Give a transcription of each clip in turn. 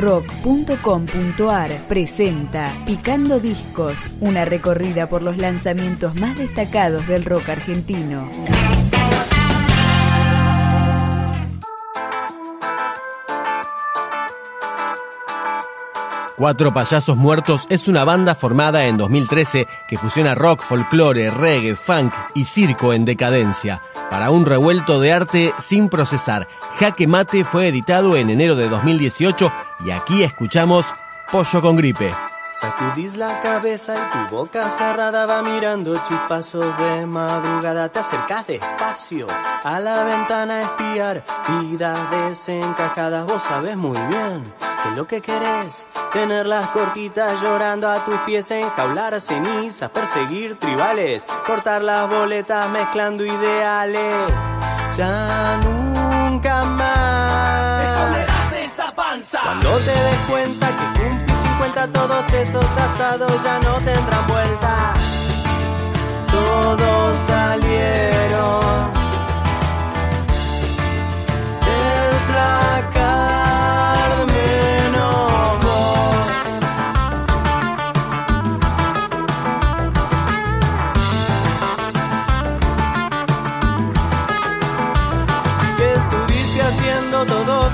rock.com.ar presenta Picando Discos, una recorrida por los lanzamientos más destacados del rock argentino. Cuatro Payasos Muertos es una banda formada en 2013 que fusiona rock, folclore, reggae, funk y circo en decadencia. Para un revuelto de arte sin procesar, Jaque Mate fue editado en enero de 2018 y aquí escuchamos Pollo con Gripe. Sacudís la cabeza y tu boca cerrada va mirando chispazos de madrugada. Te acercás despacio a la ventana a espiar vidas desencajadas. Vos sabés muy bien que lo que querés, tener las cortitas llorando a tus pies, enjaular cenizas, perseguir tribales, cortar las boletas mezclando ideales. Ya nunca más. Esconderás esa panza. Cuando te des cuenta que 50, todos esos asados ya no tendrán vuelta. Todos salieron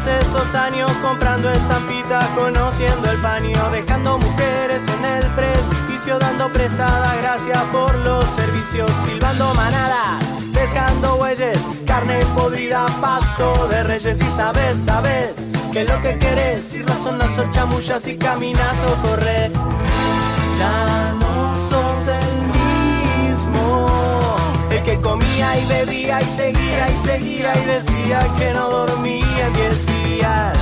estos años? Comprando estampitas, conociendo el paño, dejando mujeres en el precipicio, dando prestada gracias por los servicios, silbando manadas, pescando bueyes, carne podrida, pasto de reyes. Y sabes, sabes que lo que querés, y razonas o chamullas y caminas o corres, ya no sos el mismo. El que comía y bebía y seguía y seguía y decía que no dormía en Yeah. eyes.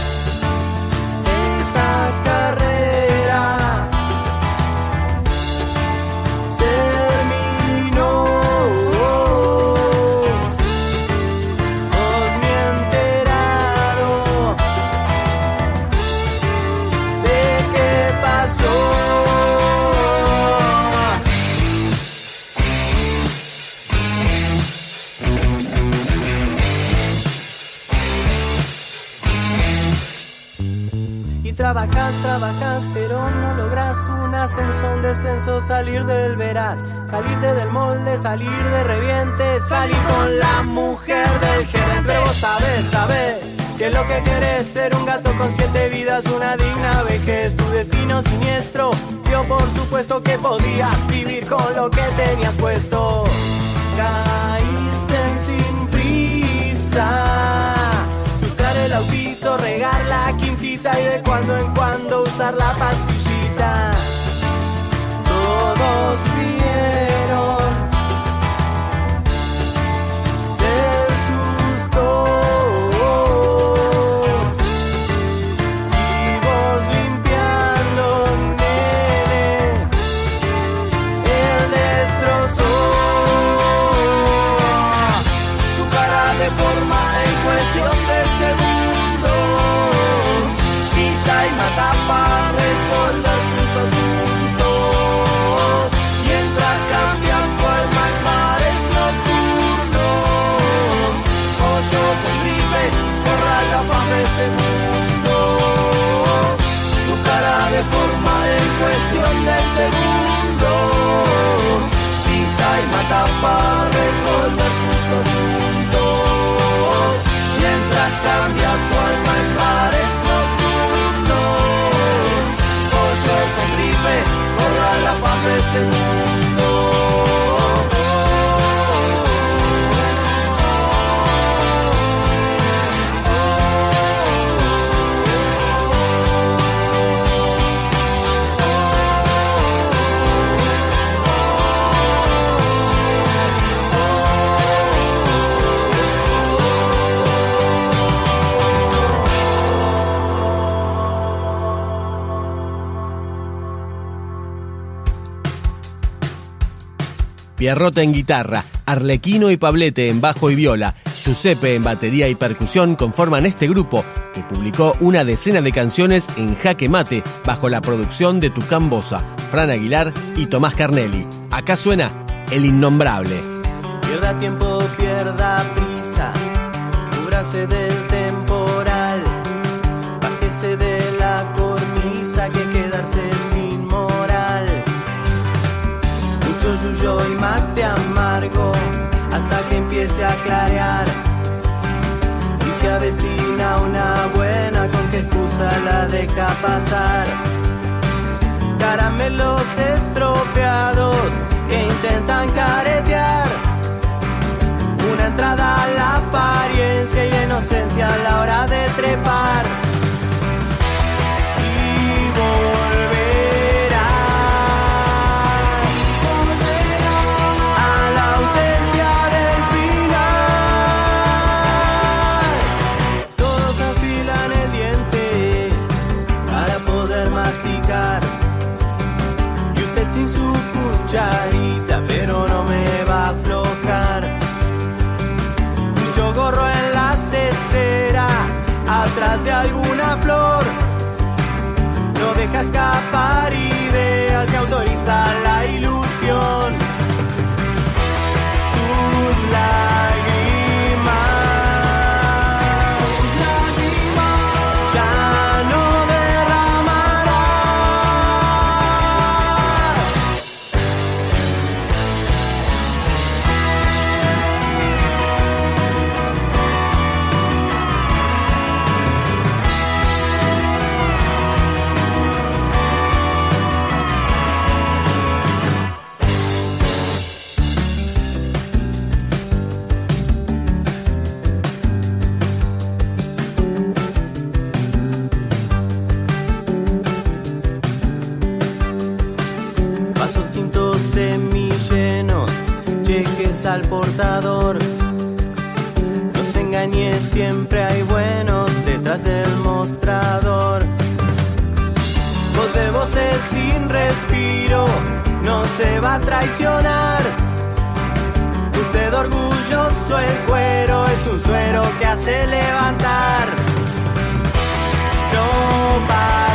Trabajas, trabajas, pero no logras un ascenso, un descenso, salir del veraz, salirte del molde, salir de reviente, salir con la mujer del gerente. Pero vos sabes, sabes que lo que querés ser un gato con siete vidas, una digna vejez, tu destino siniestro. Yo por supuesto que podías vivir con lo que tenías puesto. Caíste sin prisa regar la quintita y de cuando en cuando usar la pastillita. Todos rieron Pierrota en guitarra, Arlequino y Pablete en bajo y viola, Giuseppe en batería y percusión conforman este grupo que publicó una decena de canciones en jaque mate bajo la producción de Tucán Bosa, Fran Aguilar y Tomás Carnelli. Acá suena El Innombrable. Pierda tiempo, pierda prisa, cúbrase del temporal, bájese suyo y mate amargo hasta que empiece a clarear. Y se avecina una buena, con qué excusa la deja pasar. Caramelos estropeados que intentan caretear. Una entrada a la apariencia y la inocencia a la hora de trepar. Al portador. No se engañe, siempre hay buenos detrás del mostrador. Voz de voces sin respiro, no se va a traicionar. Usted orgulloso, el cuero es un suero que hace levantar. No partirá.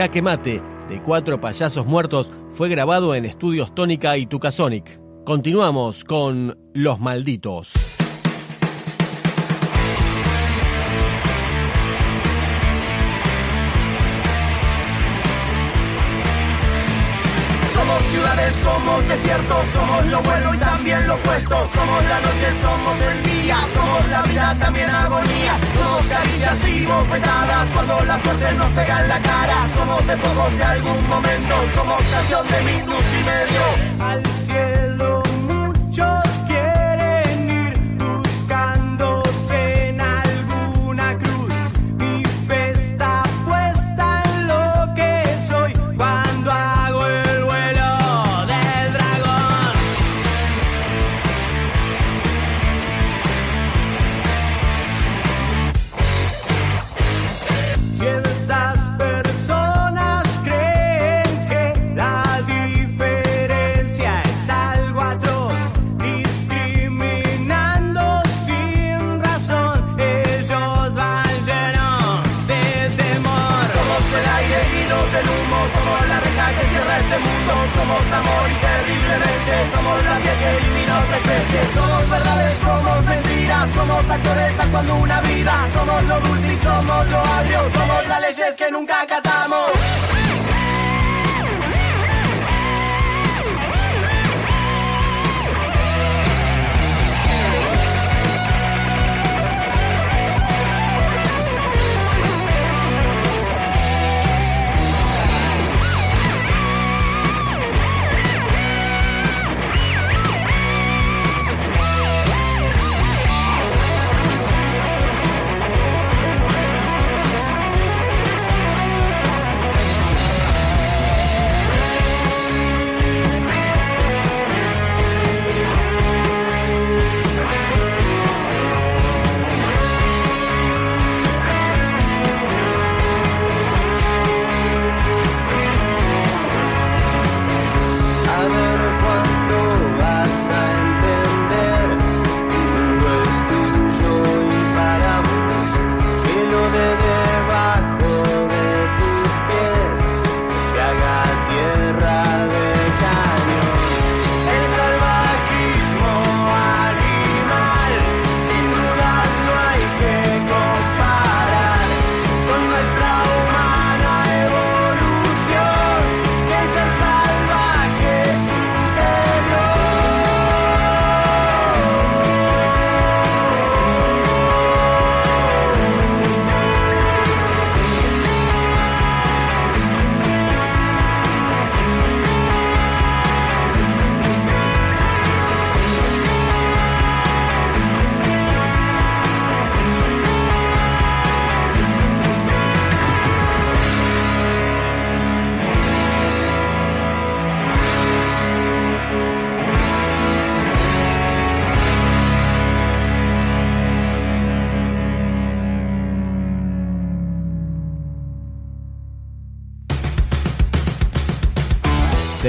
Jaque Mate, de cuatro payasos muertos, fue grabado en estudios Tónica y Tucasonic. Continuamos con Los Malditos. Somos desiertos, somos lo bueno y también lo opuesto. Somos la noche, somos el día, somos la vida, también agonía. Somos caricias y bofetadas cuando la suerte nos pega en la cara. Somos de pocos de algún momento, somos canción de minuto y medio. Del humo, somos la reja que cierra este mundo. Somos amor y terriblemente, somos la piel que elimina otra especie. Somos verdades, somos mentiras, somos actores actuando una vida. Somos lo dulce y somos lo agrio, somos las leyes que nunca acatamos.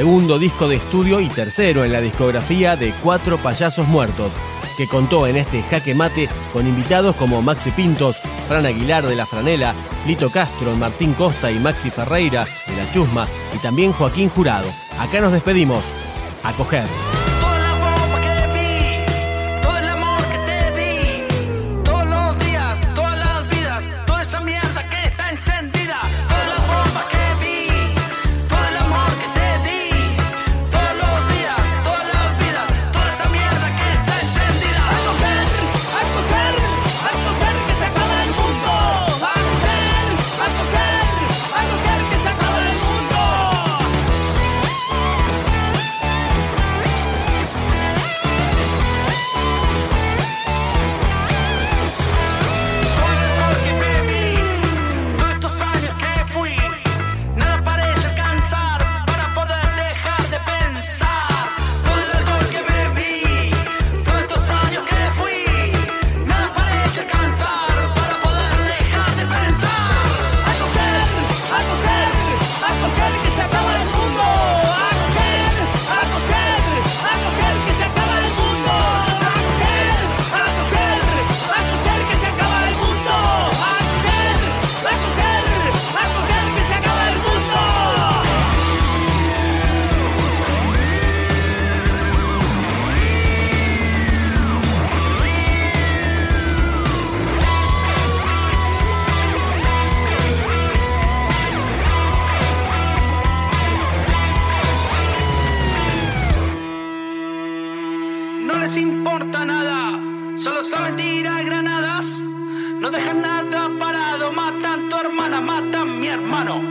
Segundo disco de estudio y tercero en la discografía de Cuatro Payasos Muertos, que contó en este jaque mate con invitados como Maxi Pintos, Fran Aguilar de La Franela, Lito Castro, Martín Costa y Maxi Ferreira de La Chusma y también Joaquín Jurado. Acá nos despedimos. A coger. hermano.